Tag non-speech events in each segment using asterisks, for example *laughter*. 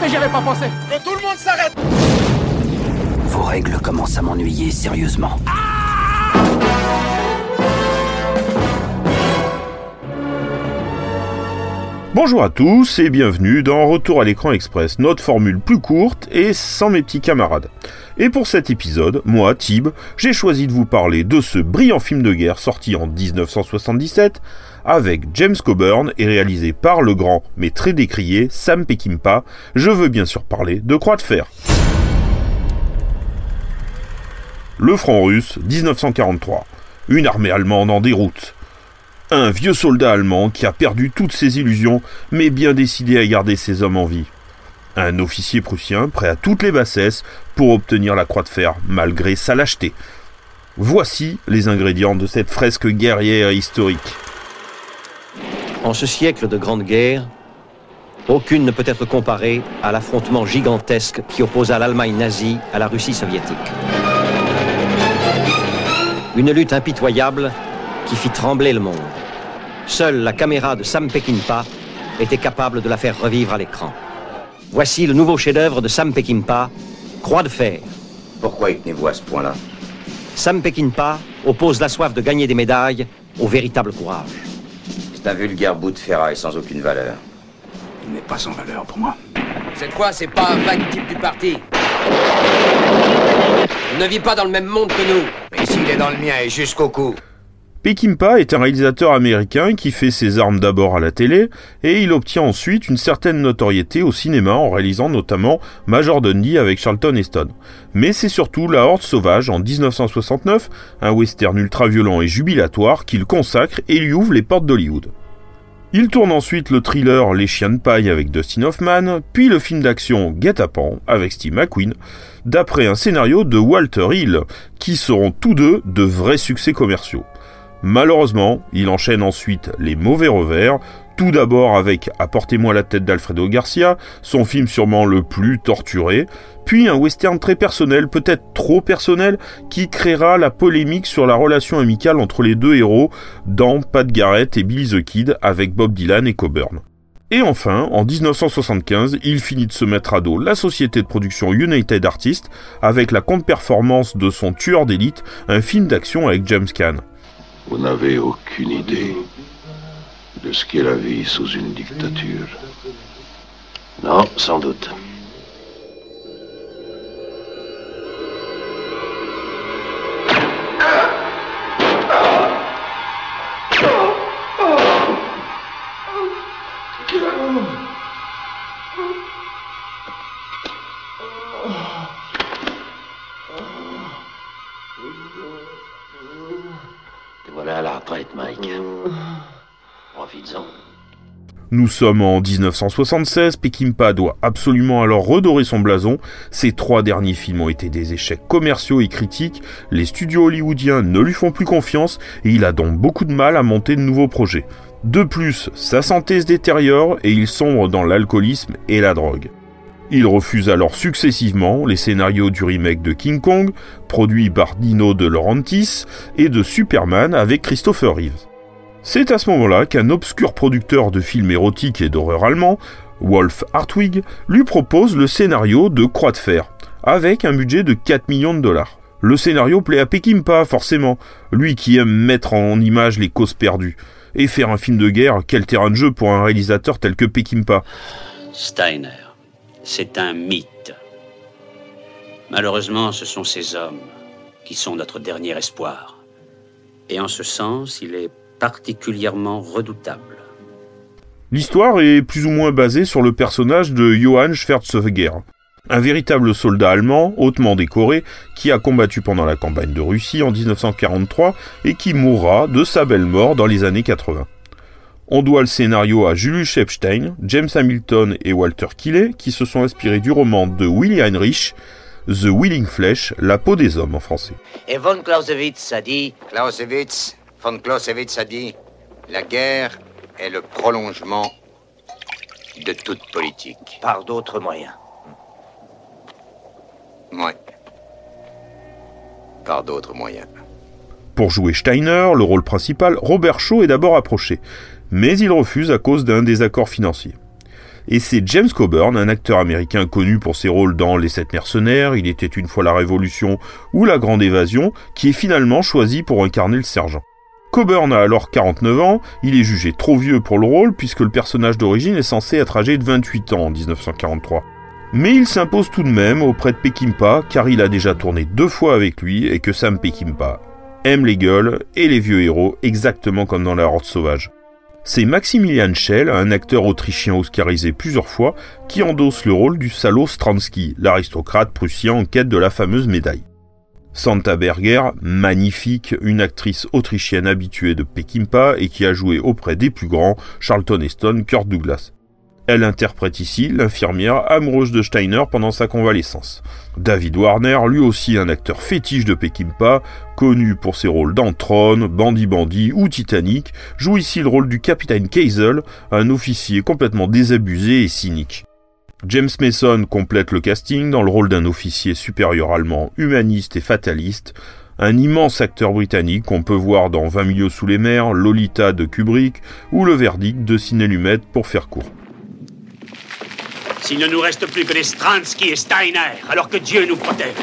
Mais j'y avais pas pensé. Que tout le monde s'arrête Vos règles commencent à m'ennuyer sérieusement. Bonjour à tous et bienvenue dans Retour à l'écran express, notre formule plus courte et sans mes petits camarades. Et pour cet épisode, moi, Tib, j'ai choisi de vous parler de ce brillant film de guerre sorti en 1977 avec James Coburn et réalisé par le grand mais très décrié Sam Peckinpah. Je veux bien sûr parler de Croix de fer. Le front russe, 1943. Une armée allemande en déroute. Un vieux soldat allemand qui a perdu toutes ses illusions, mais bien décidé à garder ses hommes en vie. Un officier prussien prêt à toutes les bassesses pour obtenir la croix de fer, malgré sa lâcheté. Voici les ingrédients de cette fresque guerrière historique. En ce siècle de grande guerre, aucune ne peut être comparée à l'affrontement gigantesque qui opposa l'Allemagne nazie à la Russie soviétique. Une lutte impitoyable qui fit trembler le monde. Seule la caméra de Sam Peckinpah était capable de la faire revivre à l'écran. Voici le nouveau chef-d'œuvre de Sam Peckinpah, Croix de fer. Pourquoi y tenez-vous à ce point-là? Sam Peckinpah oppose la soif de gagner des médailles au véritable courage. C'est un vulgaire bout de ferraille sans aucune valeur. Il n'est pas sans valeur pour moi. Cette fois, c'est pas un vague type du parti. Il ne vit pas dans le même monde que nous. Mais s'il est dans le mien et jusqu'au cou. Peckinpah est un réalisateur américain qui fait ses armes d'abord à la télé et il obtient ensuite une certaine notoriété au cinéma en réalisant notamment Major Dundee avec Charlton Heston. Mais c'est surtout La Horde Sauvage en 1969, un western ultra-violent et jubilatoire qu'il consacre et lui ouvre les portes d'Hollywood. Il tourne ensuite le thriller Les Chiens de paille avec Dustin Hoffman, puis le film d'action Guet-apens avec Steve McQueen, d'après un scénario de Walter Hill, qui seront tous deux de vrais succès commerciaux. Malheureusement, il enchaîne ensuite les mauvais revers, tout d'abord avec Apportez-moi la tête d'Alfredo Garcia, son film sûrement le plus torturé, puis un western très personnel, peut-être trop personnel, qui créera la polémique sur la relation amicale entre les deux héros dans Pat Garrett et Billy the Kid avec Bob Dylan et Coburn. Et enfin, en 1975, il finit de se mettre à dos la société de production United Artists avec la contre-performance de son tueur d'élite, un film d'action avec James Caan. Vous n'avez aucune idée de ce qu'est la vie sous une dictature. Non, sans doute. Nous sommes en 1976, Peckinpah doit absolument alors redorer son blason. Ses trois derniers films ont été des échecs commerciaux et critiques, les studios hollywoodiens ne lui font plus confiance et il a donc beaucoup de mal à monter de nouveaux projets. De plus, sa santé se détériore et il sombre dans l'alcoolisme et la drogue. Il refuse alors successivement les scénarios du remake de King Kong, produit par Dino De Laurentiis, et de Superman avec Christopher Reeves. C'est à ce moment-là qu'un obscur producteur de films érotiques et d'horreur allemand, Wolf Hartwig, lui propose le scénario de Croix de fer, avec un budget de 4 millions de dollars. Le scénario plaît à Peckinpah, forcément, lui qui aime mettre en image les causes perdues. Et faire un film de guerre, quel terrain de jeu pour un réalisateur tel que Peckinpah Steiner, c'est un mythe. Malheureusement, ce sont ces hommes qui sont notre dernier espoir. Et en ce sens, il est particulièrement redoutable. L'histoire est plus ou moins basée sur le personnage de Johann Schwerzweger, un véritable soldat allemand hautement décoré qui a combattu pendant la campagne de Russie en 1943 et qui mourra de sa belle mort dans les années 80. On doit le scénario à Julius Epstein, James Hamilton et Walter Killey, qui se sont inspirés du roman de Willy Heinrich, The Willing Flesh, La peau des hommes en français. Et von Clausewitz a dit Clausewitz, von Clausewitz a dit La guerre est le prolongement de toute politique. Par d'autres moyens. Oui. Par d'autres moyens. Pour jouer Steiner, le rôle principal, Robert Shaw est d'abord approché, mais il refuse à cause d'un désaccord financier. Et c'est James Coburn, un acteur américain connu pour ses rôles dans Les Sept Mercenaires, Il était une fois la Révolution ou La Grande Évasion, qui est finalement choisi pour incarner le sergent. Coburn a alors 49 ans, il est jugé trop vieux pour le rôle puisque le personnage d'origine est censé être âgé de 28 ans en 1943. Mais il s'impose tout de même auprès de Peckinpah car il a déjà tourné deux fois avec lui et que Sam Peckinpah aime les gueules et les vieux héros exactement comme dans La Horde Sauvage. C'est Maximilian Schell, un acteur autrichien oscarisé plusieurs fois, qui endosse le rôle du salaud Stransky, l'aristocrate prussien en quête de la fameuse médaille. Santa Berger, magnifique, une actrice autrichienne habituée de Peckinpah et qui a joué auprès des plus grands, Charlton Heston, Kurt Douglas. Elle interprète ici l'infirmière amoureuse de Steiner pendant sa convalescence. David Warner, lui aussi un acteur fétiche de Peckinpah, connu pour ses rôles dans Bandit Bandit ou Titanic, joue ici le rôle du capitaine Kaisel, un officier complètement désabusé et cynique. James Mason complète le casting dans le rôle d'un officier supérieur allemand humaniste et fataliste, un immense acteur britannique qu'on peut voir dans 20 milieux sous les mers, Lolita de Kubrick ou Le Verdict de Ciné Lumet pour faire court. S'il ne nous reste plus que les Stransky et Steiner, alors que Dieu nous protège.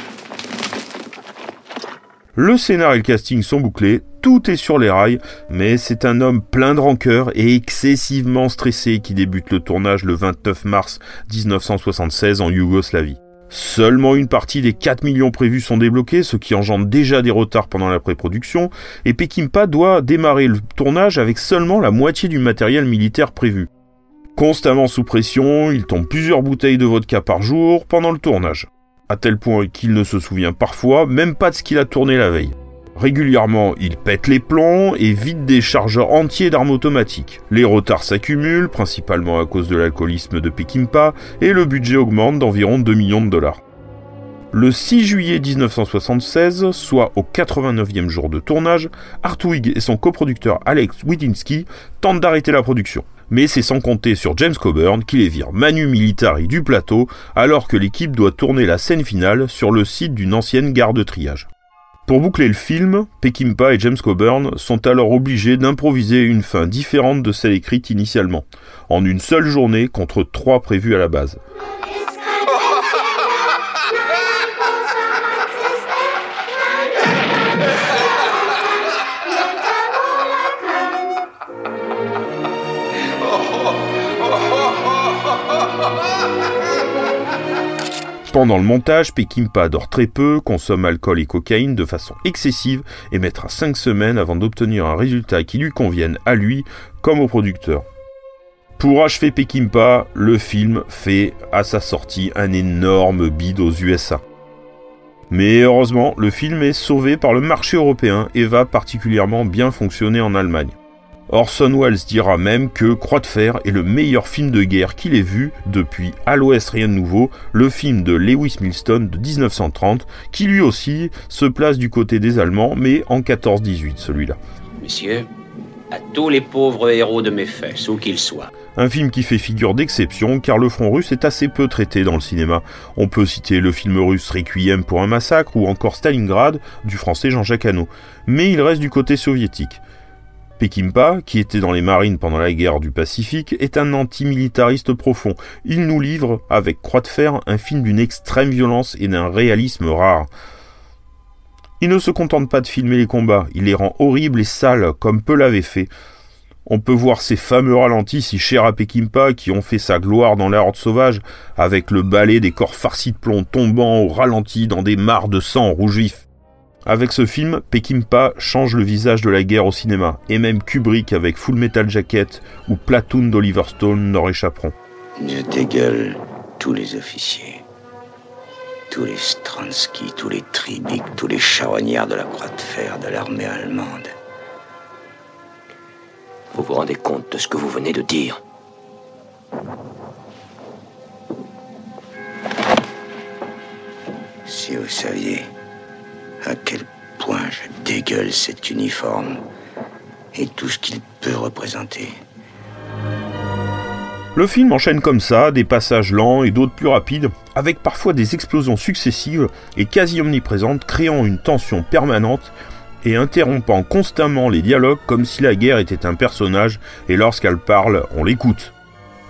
Le scénar et le casting sont bouclés, tout est sur les rails, mais c'est un homme plein de rancœur et excessivement stressé qui débute le tournage le 29 mars 1976 en Yougoslavie. Seulement une partie des 4 millions prévus sont débloqués, ce qui engendre déjà des retards pendant la pré-production, et Pekimpa doit démarrer le tournage avec seulement la moitié du matériel militaire prévu. Constamment sous pression, il tombe plusieurs bouteilles de vodka par jour pendant le tournage, à tel point qu'il ne se souvient parfois même pas de ce qu'il a tourné la veille. Régulièrement, il pète les plombs et vide des chargeurs entiers d'armes automatiques. Les retards s'accumulent, principalement à cause de l'alcoolisme de Pekimpa, et le budget augmente d'environ 2 millions de dollars. Le 6 juillet 1976, soit au 89e jour de tournage, Hartwig et son coproducteur Alex Widinski tentent d'arrêter la production mais c'est sans compter sur James Coburn qui les vire manu militari du plateau alors que l'équipe doit tourner la scène finale sur le site d'une ancienne gare de triage. Pour boucler le film, Peckinpah et James Coburn sont alors obligés d'improviser une fin différente de celle écrite initialement, en une seule journée contre trois prévues à la base. Pendant le montage, Pekimpa dort très peu, consomme alcool et cocaïne de façon excessive et mettra 5 semaines avant d'obtenir un résultat qui lui convienne à lui comme au producteur. Pour achever Pekimpa, le film fait à sa sortie un énorme bid aux USA. Mais heureusement, le film est sauvé par le marché européen et va particulièrement bien fonctionner en Allemagne. Orson Welles dira même que Croix de fer est le meilleur film de guerre qu'il ait vu depuis À l'Ouest rien de nouveau, le film de Lewis Milestone de 1930, qui lui aussi se place du côté des Allemands, mais en 14-18 celui-là. Messieurs, à tous les pauvres héros de mes fesses, où qu'ils soient. Un film qui fait figure d'exception car le front russe est assez peu traité dans le cinéma. On peut citer le film russe Requiem pour un massacre ou encore Stalingrad du français Jean-Jacques Hano. Mais il reste du côté soviétique. Pekimpa, qui était dans les marines pendant la guerre du Pacifique, est un antimilitariste profond. Il nous livre, avec Croix de Fer, un film d'une extrême violence et d'un réalisme rare. Il ne se contente pas de filmer les combats, il les rend horribles et sales, comme peu l'avait fait. On peut voir ces fameux ralentis si chers à Pekimpa qui ont fait sa gloire dans la horde sauvage, avec le balai des corps farcis de plomb tombant au ralenti dans des mares de sang rouge vif. Avec ce film, Peckinpah change le visage de la guerre au cinéma, et même Kubrick avec Full Metal Jacket ou Platoon d'Oliver Stone n'en réchapperont. Je dégueule tous les officiers, tous les Stransky, tous les Tribic, tous les charognards de la Croix de Fer de l'armée allemande. Vous vous rendez compte de ce que vous venez de dire? Si vous saviez à quel point je dégueule cet uniforme et tout ce qu'il peut représenter. Le film enchaîne comme ça, des passages lents et d'autres plus rapides, avec parfois des explosions successives et quasi omniprésentes, créant une tension permanente et interrompant constamment les dialogues comme si la guerre était un personnage et lorsqu'elle parle, on l'écoute.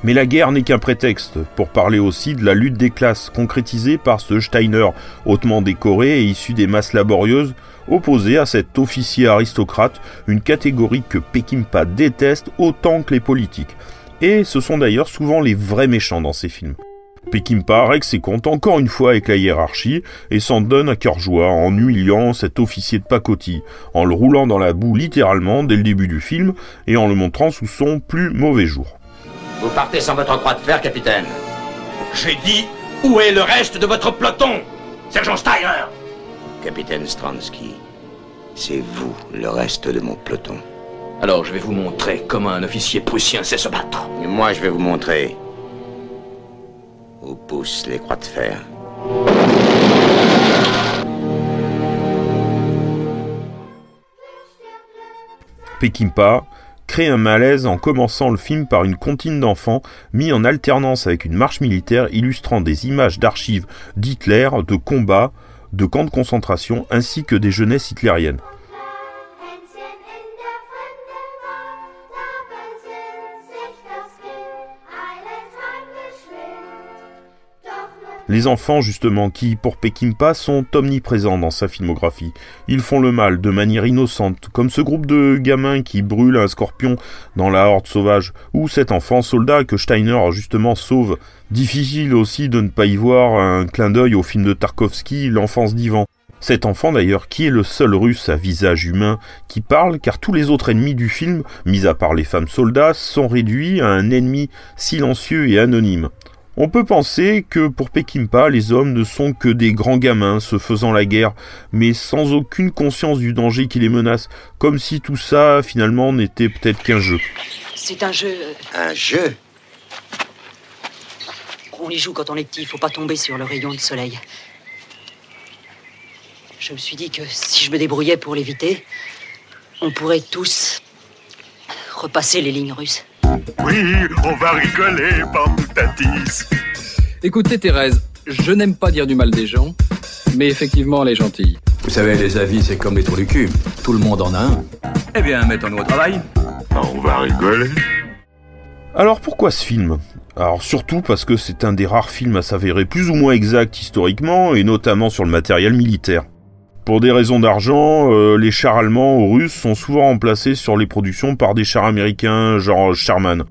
Mais la guerre n'est qu'un prétexte pour parler aussi de la lutte des classes concrétisée par ce Steiner hautement décoré et issu des masses laborieuses, opposé à cet officier aristocrate, une catégorie que Peckinpah déteste autant que les politiques. Et ce sont d'ailleurs souvent les vrais méchants dans ces films. Peckinpah règle ses comptes encore une fois avec la hiérarchie et s'en donne à cœur joie en humiliant cet officier de pacotille, en le roulant dans la boue littéralement dès le début du film et en le montrant sous son plus mauvais jour. Vous partez sans votre croix de fer, capitaine. J'ai dit où est le reste de votre peloton? Sergent Steiner Capitaine Stransky, c'est vous le reste de mon peloton. Alors je vais vous montrer comment un officier prussien sait se battre. Et moi, je vais vous montrer où poussent les croix de fer. Peckinpah crée un malaise en commençant le film par une comptine d'enfants mis en alternance avec une marche militaire illustrant des images d'archives d'Hitler, de combats, de camps de concentration ainsi que des jeunesses hitlériennes. Les enfants, justement, qui, pour Peckinpah, sont omniprésents dans sa filmographie. Ils font le mal de manière innocente, comme ce groupe de gamins qui brûlent un scorpion dans la horde sauvage, ou cet enfant soldat que Steiner, justement, sauve. Difficile aussi de ne pas y voir un clin d'œil au film de Tarkovsky, L'enfance d'Ivan. Cet enfant d'ailleurs qui est le seul russe à visage humain qui parle car tous les autres ennemis du film, mis à part les femmes soldats, sont réduits à un ennemi silencieux et anonyme. On peut penser que pour Peckinpah, les hommes ne sont que des grands gamins se faisant la guerre, mais sans aucune conscience du danger qui les menace, comme si tout ça finalement n'était peut-être qu'un jeu. C'est un jeu. Un jeu? On y joue quand on est petit, faut pas tomber sur le rayon de soleil. Je me suis dit que si je me débrouillais pour l'éviter, on pourrait tous repasser les lignes russes. Oui, on va rigoler, Tatis. Écoutez, Thérèse, je n'aime pas dire du mal des gens, mais effectivement, elle est gentille. Vous savez, les avis, c'est comme les trous du cul. Tout le monde en a un. Eh bien, mettons-nous au travail. On va rigoler. Alors pourquoi ce film? Alors surtout parce que c'est un des rares films à s'avérer plus ou moins exact historiquement, et notamment sur le matériel militaire. Pour des raisons d'argent, euh, les chars allemands ou russes sont souvent remplacés sur les productions par des chars américains genre Sherman.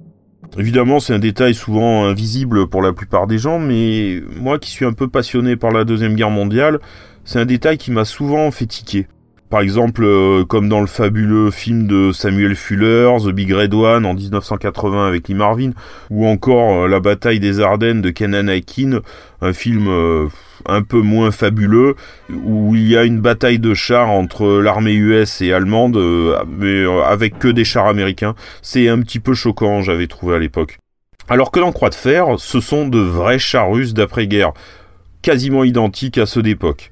Évidemment, c'est un détail souvent invisible pour la plupart des gens, mais moi qui suis un peu passionné par la Deuxième Guerre mondiale, c'est un détail qui m'a souvent fait tiquer. Par exemple, euh, comme dans le fabuleux film de Samuel Fuller, The Big Red One en 1980 avec Lee Marvin, ou encore euh, La bataille des Ardennes de Kenan Aikin, un film euh, un peu moins fabuleux, où il y a une bataille de chars entre l'armée US et allemande, mais avec que des chars américains. C'est un petit peu choquant, j'avais trouvé à l'époque. Alors que dans Croix de Fer, ce sont de vrais chars russes d'après-guerre, quasiment identiques à ceux d'époque.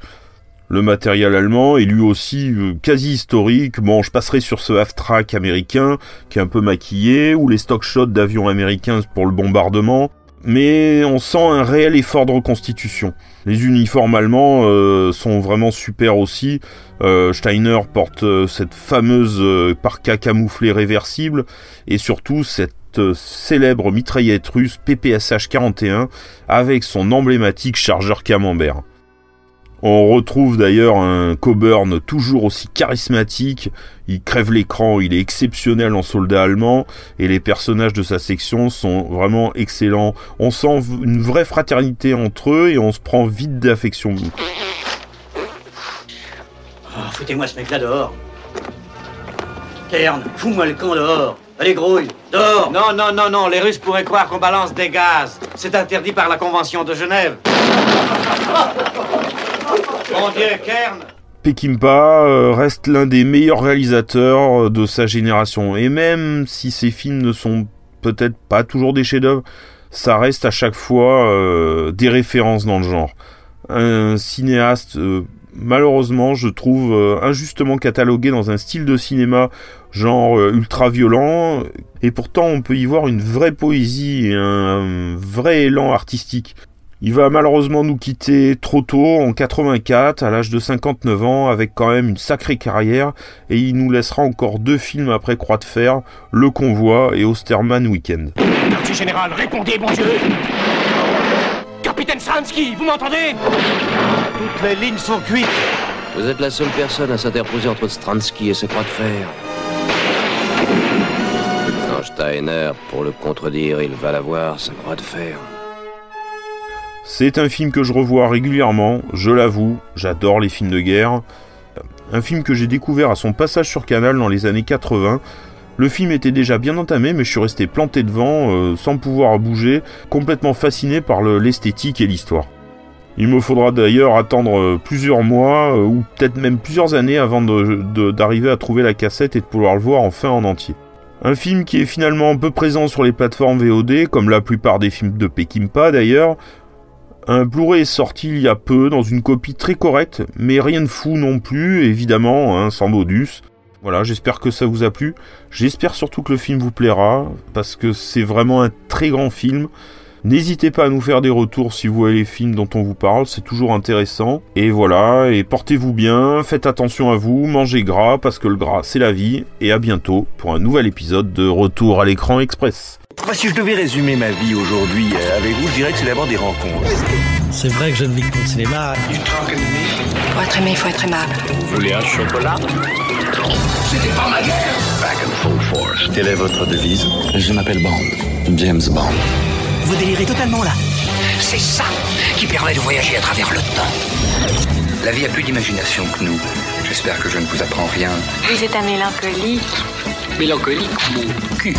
Le matériel allemand est lui aussi euh, quasi historique. Bon, je passerai sur ce half-track américain qui est un peu maquillé, ou les stock shots d'avions américains pour le bombardement. Mais on sent un réel effort de reconstitution. Les uniformes allemands euh, sont vraiment super aussi. Euh, Steiner porte cette fameuse parka camouflée réversible et surtout cette célèbre mitraillette russe PPSH 41 avec son emblématique chargeur camembert. On retrouve d'ailleurs un Coburn toujours aussi charismatique, il crève l'écran, il est exceptionnel en soldat allemand, et les personnages de sa section sont vraiment excellents. On sent une vraie fraternité entre eux et on se prend vite d'affection. Oh, Foutez-moi ce mec-là dehors. Kern, fous-moi le camp dehors. Allez, grouille, dehors Non, non, non, non, les Russes pourraient croire qu'on balance des gaz. C'est interdit par la Convention de Genève. *laughs* Mon euh, reste l'un des meilleurs réalisateurs de sa génération. Et même si ses films ne sont peut-être pas toujours des chefs-d'œuvre, ça reste à chaque fois euh, des références dans le genre. Un cinéaste, euh, malheureusement, je trouve injustement catalogué dans un style de cinéma genre ultra violent, et pourtant on peut y voir une vraie poésie et un vrai élan artistique. Il va malheureusement nous quitter trop tôt, en 84, à l'âge de 59 ans, avec quand même une sacrée carrière, et il nous laissera encore deux films après Croix de Fer, Le Convoi et Osterman Weekend. Quartier général, répondez, bon Dieu Capitaine Stransky, vous m'entendez? Toutes les lignes sont cuites. Vous êtes la seule personne à s'interposer entre Stransky et ce Croix de Fer. Quand Steiner, pour le contredire, il va l'avoir, sa Croix de Fer. C'est un film que je revois régulièrement, je l'avoue, j'adore les films de guerre. Un film que j'ai découvert à son passage sur Canal dans les années 80. Le film était déjà bien entamé, mais je suis resté planté devant, euh, sans pouvoir bouger, complètement fasciné par l'esthétique et l'histoire. Il me faudra d'ailleurs attendre euh, plusieurs mois, euh, ou peut-être même plusieurs années avant d'arriver à trouver la cassette et de pouvoir le voir enfin en entier. Un film qui est finalement un peu présent sur les plateformes VOD, comme la plupart des films de Peckinpah d'ailleurs, un Blu-ray est sorti il y a peu dans une copie très correcte, mais rien de fou non plus, évidemment, hein, sans modus. Voilà, j'espère que ça vous a plu. J'espère surtout que le film vous plaira, parce que c'est vraiment un très grand film. N'hésitez pas à nous faire des retours si vous voyez les films dont on vous parle, c'est toujours intéressant. Et voilà, et portez-vous bien, faites attention à vous, mangez gras, parce que le gras c'est la vie, et à bientôt pour un nouvel épisode de Retour à l'écran express. Si je devais résumer ma vie aujourd'hui euh, avec vous, je dirais que c'est d'abord des rencontres. C'est vrai que je ne vis que pour le cinéma. Pour être aimé, il faut être aimable. Vous voulez un chocolat? C'était pas ma guerre Back and full force. Quelle est votre devise? Je m'appelle Bond. James Bond. Vous délirez totalement là. C'est ça qui permet de voyager à travers le temps. La vie a plus d'imagination que nous. J'espère que je ne vous apprends rien. Vous êtes un mélancolique. Mélancolique, mon cul.